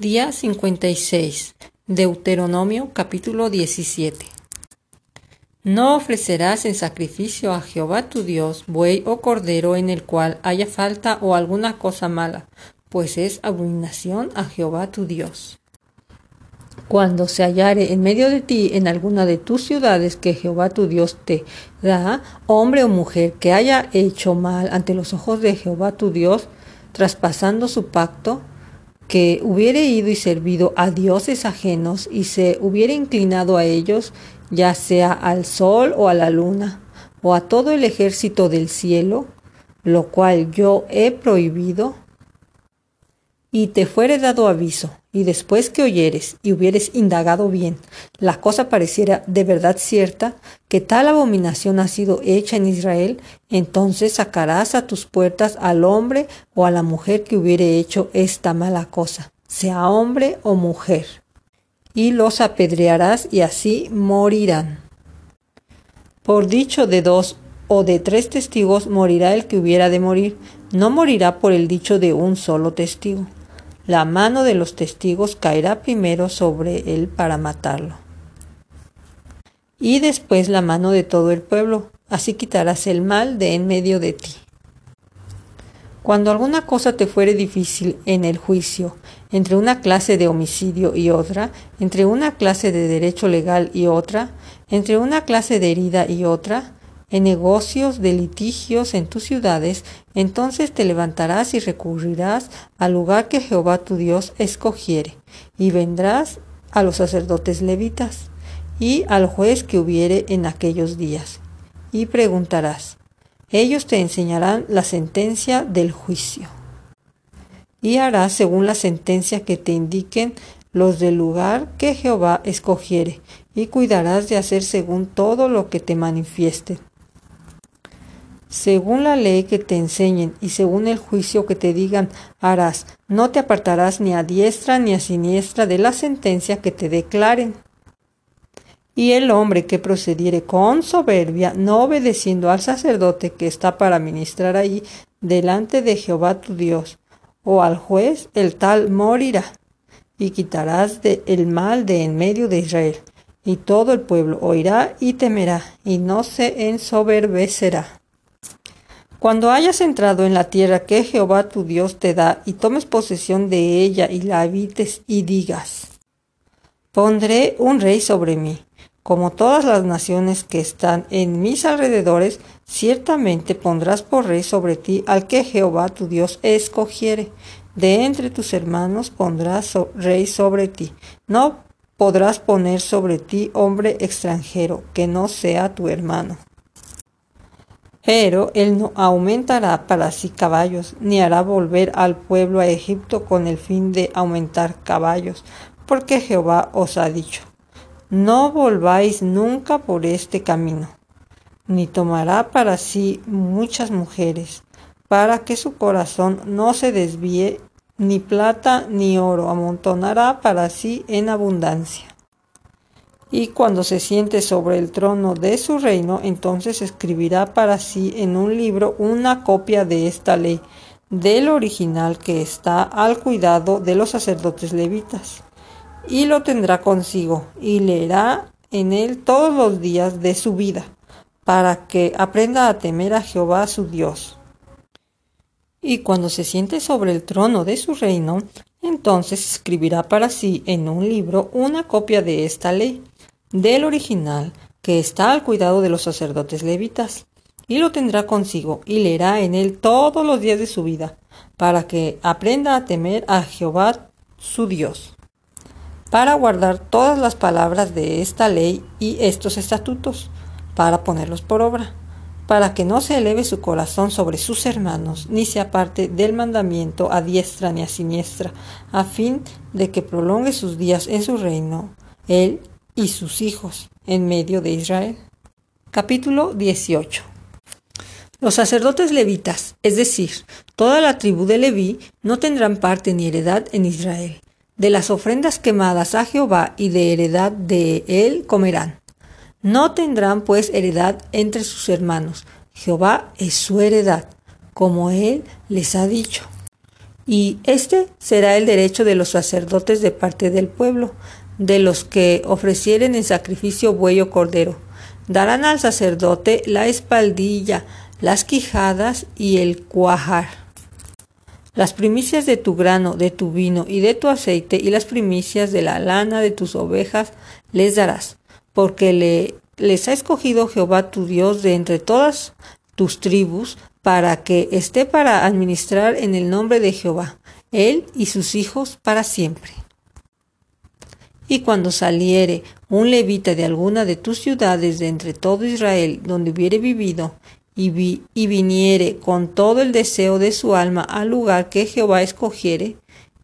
Día 56. Deuteronomio capítulo 17. No ofrecerás en sacrificio a Jehová tu Dios buey o cordero en el cual haya falta o alguna cosa mala, pues es abominación a Jehová tu Dios. Cuando se hallare en medio de ti en alguna de tus ciudades que Jehová tu Dios te da, hombre o mujer que haya hecho mal ante los ojos de Jehová tu Dios, traspasando su pacto, que hubiere ido y servido a dioses ajenos y se hubiere inclinado a ellos, ya sea al sol o a la luna, o a todo el ejército del cielo, lo cual yo he prohibido, y te fuere dado aviso, y después que oyeres y hubieres indagado bien, la cosa pareciera de verdad cierta, que tal abominación ha sido hecha en Israel, entonces sacarás a tus puertas al hombre o a la mujer que hubiere hecho esta mala cosa, sea hombre o mujer, y los apedrearás y así morirán. Por dicho de dos o de tres testigos morirá el que hubiera de morir, no morirá por el dicho de un solo testigo la mano de los testigos caerá primero sobre él para matarlo. Y después la mano de todo el pueblo, así quitarás el mal de en medio de ti. Cuando alguna cosa te fuere difícil en el juicio, entre una clase de homicidio y otra, entre una clase de derecho legal y otra, entre una clase de herida y otra, en negocios de litigios en tus ciudades, entonces te levantarás y recurrirás al lugar que Jehová tu Dios escogiere, y vendrás a los sacerdotes levitas y al juez que hubiere en aquellos días, y preguntarás. Ellos te enseñarán la sentencia del juicio. Y harás según la sentencia que te indiquen los del lugar que Jehová escogiere, y cuidarás de hacer según todo lo que te manifieste según la ley que te enseñen y según el juicio que te digan harás, no te apartarás ni a diestra ni a siniestra de la sentencia que te declaren. Y el hombre que procediere con soberbia, no obedeciendo al sacerdote que está para ministrar allí delante de Jehová tu Dios, o al juez, el tal morirá, y quitarás de el mal de en medio de Israel, y todo el pueblo oirá y temerá, y no se ensoberbecerá. Cuando hayas entrado en la tierra que Jehová tu Dios te da y tomes posesión de ella y la habites y digas, pondré un rey sobre mí, como todas las naciones que están en mis alrededores, ciertamente pondrás por rey sobre ti al que Jehová tu Dios escogiere. De entre tus hermanos pondrás rey sobre ti. No podrás poner sobre ti hombre extranjero que no sea tu hermano. Pero él no aumentará para sí caballos, ni hará volver al pueblo a Egipto con el fin de aumentar caballos, porque Jehová os ha dicho, no volváis nunca por este camino, ni tomará para sí muchas mujeres, para que su corazón no se desvíe, ni plata ni oro amontonará para sí en abundancia y cuando se siente sobre el trono de su reino, entonces escribirá para sí en un libro una copia de esta ley, del original que está al cuidado de los sacerdotes levitas, y lo tendrá consigo, y leerá en él todos los días de su vida, para que aprenda a temer a Jehová su Dios. Y cuando se siente sobre el trono de su reino, entonces escribirá para sí en un libro una copia de esta ley, del original que está al cuidado de los sacerdotes levitas, y lo tendrá consigo y leerá en él todos los días de su vida, para que aprenda a temer a Jehová su Dios, para guardar todas las palabras de esta ley y estos estatutos, para ponerlos por obra, para que no se eleve su corazón sobre sus hermanos, ni se aparte del mandamiento a diestra ni a siniestra, a fin de que prolongue sus días en su reino, él y sus hijos en medio de Israel. Capítulo 18. Los sacerdotes levitas, es decir, toda la tribu de Leví, no tendrán parte ni heredad en Israel. De las ofrendas quemadas a Jehová y de heredad de él comerán. No tendrán pues heredad entre sus hermanos. Jehová es su heredad, como él les ha dicho. Y este será el derecho de los sacerdotes de parte del pueblo, de los que ofrecieren en sacrificio buey o cordero. Darán al sacerdote la espaldilla, las quijadas y el cuajar. Las primicias de tu grano, de tu vino y de tu aceite y las primicias de la lana de tus ovejas les darás, porque le, les ha escogido Jehová tu Dios de entre todas tus tribus para que esté para administrar en el nombre de Jehová, él y sus hijos para siempre. Y cuando saliere un levita de alguna de tus ciudades de entre todo Israel donde hubiere vivido, y, vi, y viniere con todo el deseo de su alma al lugar que Jehová escogiere,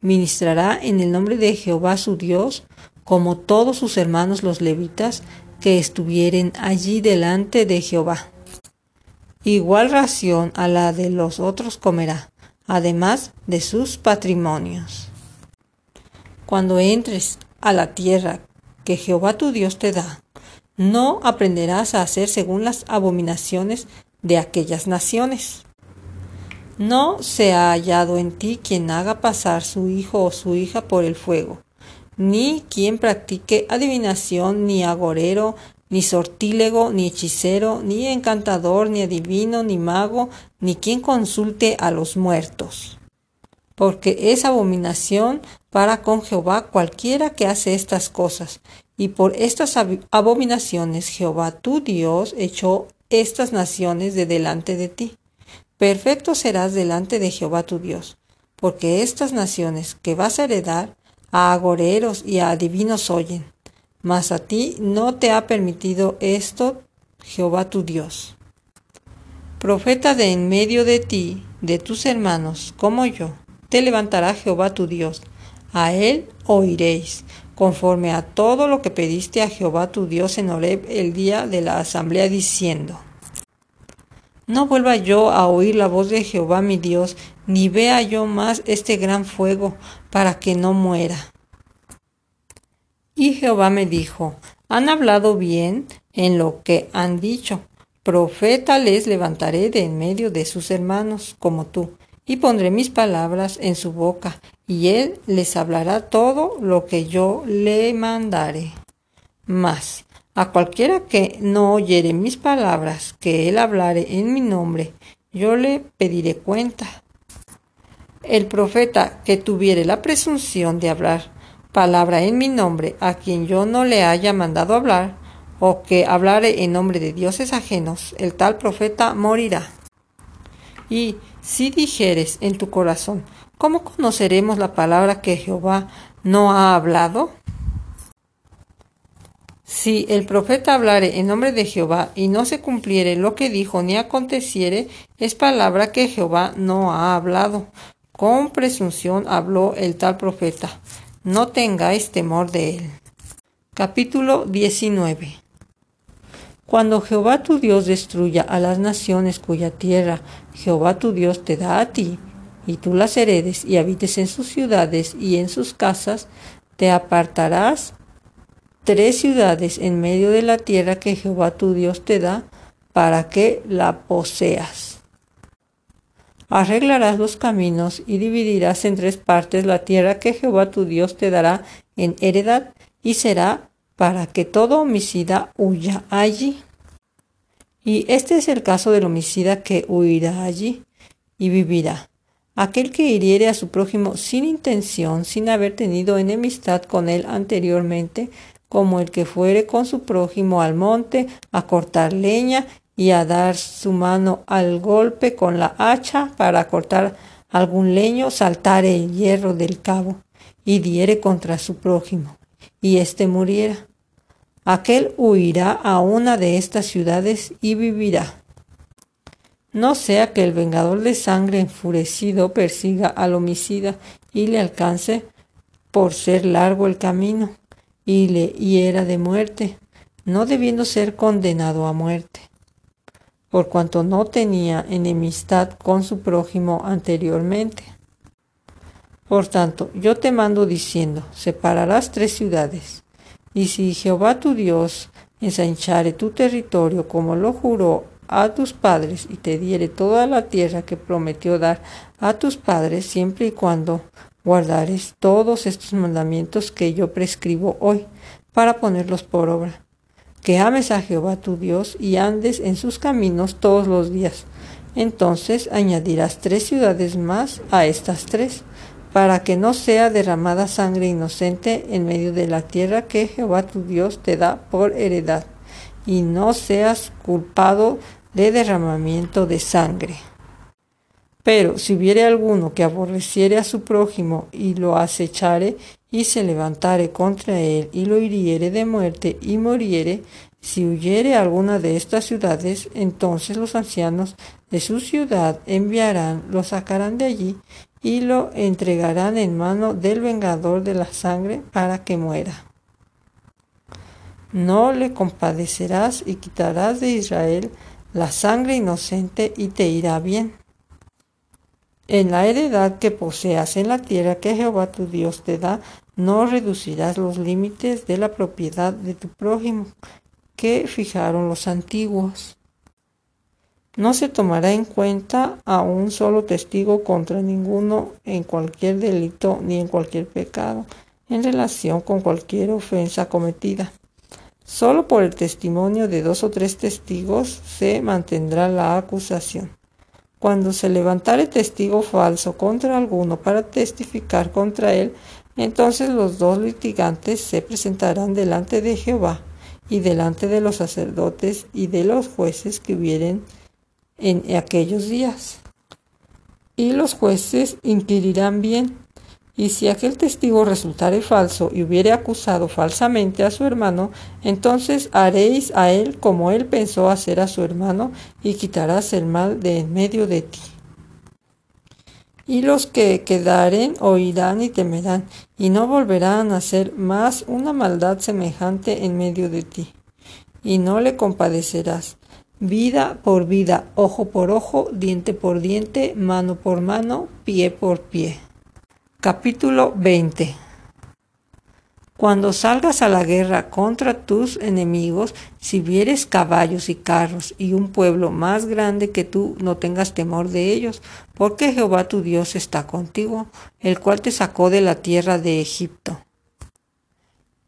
ministrará en el nombre de Jehová su Dios, como todos sus hermanos los levitas que estuvieren allí delante de Jehová. Igual ración a la de los otros comerá, además de sus patrimonios. Cuando entres a la tierra que Jehová tu Dios te da, no aprenderás a hacer según las abominaciones de aquellas naciones. No se ha hallado en ti quien haga pasar su hijo o su hija por el fuego, ni quien practique adivinación, ni agorero, ni sortílego, ni hechicero, ni encantador, ni adivino, ni mago, ni quien consulte a los muertos. Porque es abominación para con Jehová cualquiera que hace estas cosas, y por estas abominaciones Jehová tu Dios echó estas naciones de delante de ti. Perfecto serás delante de Jehová tu Dios, porque estas naciones que vas a heredar a agoreros y a adivinos oyen, mas a ti no te ha permitido esto Jehová tu Dios. Profeta de en medio de ti, de tus hermanos, como yo, te levantará Jehová tu Dios. A él oiréis, conforme a todo lo que pediste a Jehová tu Dios en Horeb el día de la asamblea, diciendo, No vuelva yo a oír la voz de Jehová mi Dios, ni vea yo más este gran fuego, para que no muera. Y Jehová me dijo, han hablado bien en lo que han dicho. Profeta les levantaré de en medio de sus hermanos, como tú, y pondré mis palabras en su boca, y él les hablará todo lo que yo le mandare. Mas, a cualquiera que no oyere mis palabras, que él hablare en mi nombre, yo le pediré cuenta. El profeta que tuviere la presunción de hablar palabra en mi nombre a quien yo no le haya mandado hablar, o que hablare en nombre de dioses ajenos, el tal profeta morirá. Y si dijeres en tu corazón, ¿cómo conoceremos la palabra que Jehová no ha hablado? Si el profeta hablare en nombre de Jehová y no se cumpliere lo que dijo ni aconteciere, es palabra que Jehová no ha hablado. Con presunción habló el tal profeta no tengáis temor de él. Capítulo 19 Cuando Jehová tu Dios destruya a las naciones cuya tierra Jehová tu Dios te da a ti, y tú las heredes y habites en sus ciudades y en sus casas, te apartarás tres ciudades en medio de la tierra que Jehová tu Dios te da, para que la poseas arreglarás los caminos y dividirás en tres partes la tierra que Jehová tu Dios te dará en heredad y será para que todo homicida huya allí. Y este es el caso del homicida que huirá allí y vivirá. Aquel que hiriere a su prójimo sin intención, sin haber tenido enemistad con él anteriormente, como el que fuere con su prójimo al monte a cortar leña y a dar su mano al golpe con la hacha para cortar algún leño, saltare el hierro del cabo y diere contra su prójimo, y éste muriera. Aquel huirá a una de estas ciudades y vivirá. No sea que el vengador de sangre enfurecido persiga al homicida y le alcance por ser largo el camino y le hiera de muerte, no debiendo ser condenado a muerte por cuanto no tenía enemistad con su prójimo anteriormente. Por tanto, yo te mando diciendo, separarás tres ciudades, y si Jehová tu Dios ensanchare tu territorio como lo juró a tus padres y te diere toda la tierra que prometió dar a tus padres, siempre y cuando guardares todos estos mandamientos que yo prescribo hoy, para ponerlos por obra. Que ames a Jehová tu Dios y andes en sus caminos todos los días. Entonces añadirás tres ciudades más a estas tres para que no sea derramada sangre inocente en medio de la tierra que Jehová tu Dios te da por heredad, y no seas culpado de derramamiento de sangre. Pero si hubiere alguno que aborreciere a su prójimo y lo acechare y se levantare contra él y lo hiriere de muerte y muriere, si huyere alguna de estas ciudades, entonces los ancianos de su ciudad enviarán, lo sacarán de allí y lo entregarán en mano del vengador de la sangre para que muera. No le compadecerás y quitarás de Israel la sangre inocente y te irá bien. En la heredad que poseas en la tierra que Jehová tu Dios te da, no reducirás los límites de la propiedad de tu prójimo que fijaron los antiguos. No se tomará en cuenta a un solo testigo contra ninguno en cualquier delito ni en cualquier pecado en relación con cualquier ofensa cometida. Solo por el testimonio de dos o tres testigos se mantendrá la acusación. Cuando se levantare testigo falso contra alguno para testificar contra él, entonces los dos litigantes se presentarán delante de Jehová y delante de los sacerdotes y de los jueces que hubieren en aquellos días. Y los jueces inquirirán bien, y si aquel testigo resultare falso y hubiere acusado falsamente a su hermano, entonces haréis a él como él pensó hacer a su hermano, y quitarás el mal de en medio de ti. Y los que quedaren oirán y temerán, y no volverán a hacer más una maldad semejante en medio de ti, y no le compadecerás, vida por vida, ojo por ojo, diente por diente, mano por mano, pie por pie. Capítulo 20 Cuando salgas a la guerra contra tus enemigos, si vieres caballos y carros y un pueblo más grande que tú, no tengas temor de ellos, porque Jehová tu Dios está contigo, el cual te sacó de la tierra de Egipto.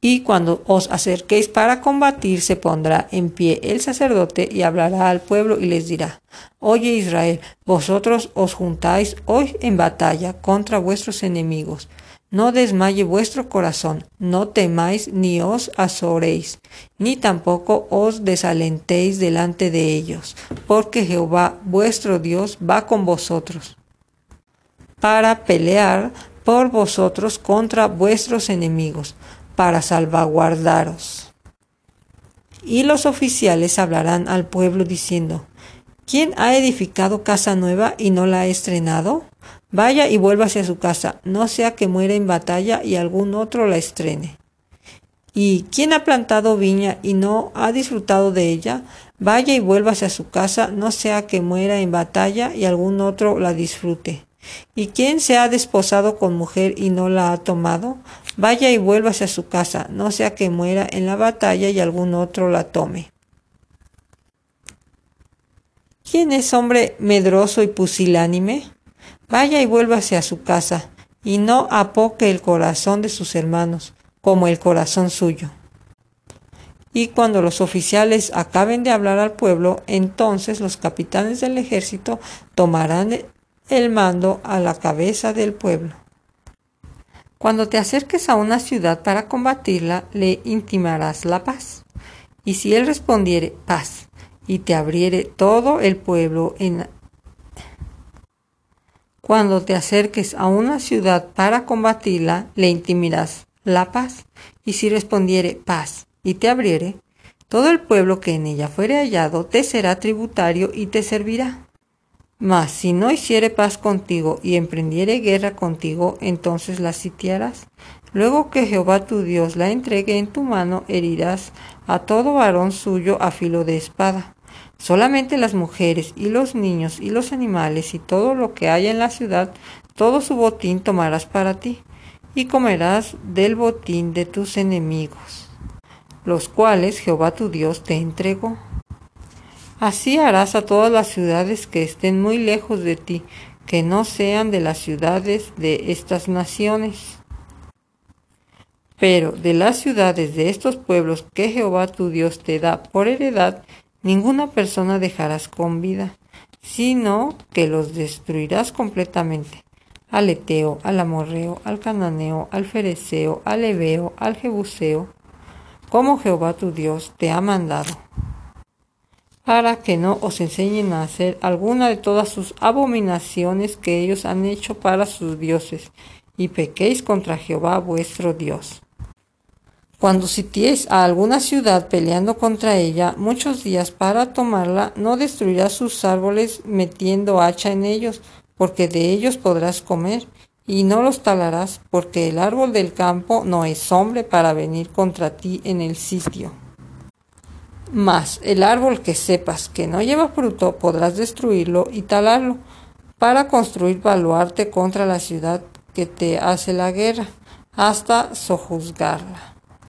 Y cuando os acerquéis para combatir, se pondrá en pie el sacerdote y hablará al pueblo y les dirá, Oye Israel, vosotros os juntáis hoy en batalla contra vuestros enemigos. No desmaye vuestro corazón, no temáis ni os azoréis, ni tampoco os desalentéis delante de ellos, porque Jehová vuestro Dios va con vosotros para pelear por vosotros contra vuestros enemigos para salvaguardaros. Y los oficiales hablarán al pueblo diciendo, ¿quién ha edificado casa nueva y no la ha estrenado? Vaya y vuélvase a su casa, no sea que muera en batalla y algún otro la estrene. ¿Y quién ha plantado viña y no ha disfrutado de ella? Vaya y vuélvase a su casa, no sea que muera en batalla y algún otro la disfrute. ¿Y quién se ha desposado con mujer y no la ha tomado? Vaya y vuélvase a su casa, no sea que muera en la batalla y algún otro la tome. ¿Quién es hombre medroso y pusilánime? Vaya y vuélvase a su casa, y no apoque el corazón de sus hermanos, como el corazón suyo. Y cuando los oficiales acaben de hablar al pueblo, entonces los capitanes del ejército tomarán el mando a la cabeza del pueblo. Cuando te acerques a una ciudad para combatirla, le intimarás la paz. Y si él respondiere paz, y te abriere todo el pueblo en... Cuando te acerques a una ciudad para combatirla, le intimirás la paz. Y si respondiere paz, y te abriere, todo el pueblo que en ella fuere hallado te será tributario y te servirá. Mas si no hiciere paz contigo y emprendiere guerra contigo, entonces la sitiarás. Luego que Jehová tu Dios la entregue en tu mano, herirás a todo varón suyo a filo de espada. Solamente las mujeres y los niños y los animales y todo lo que haya en la ciudad, todo su botín tomarás para ti, y comerás del botín de tus enemigos, los cuales Jehová tu Dios te entregó. Así harás a todas las ciudades que estén muy lejos de ti, que no sean de las ciudades de estas naciones. Pero de las ciudades de estos pueblos que Jehová tu Dios te da por heredad, ninguna persona dejarás con vida, sino que los destruirás completamente. Al Eteo, al Amorreo, al Cananeo, al Fereceo, al Ebeo, al Jebuseo, como Jehová tu Dios te ha mandado para que no os enseñen a hacer alguna de todas sus abominaciones que ellos han hecho para sus dioses, y pequéis contra Jehová vuestro Dios. Cuando sitiéis a alguna ciudad peleando contra ella muchos días para tomarla, no destruirás sus árboles metiendo hacha en ellos, porque de ellos podrás comer, y no los talarás, porque el árbol del campo no es hombre para venir contra ti en el sitio. Mas el árbol que sepas que no lleva fruto podrás destruirlo y talarlo para construir baluarte contra la ciudad que te hace la guerra hasta sojuzgarla.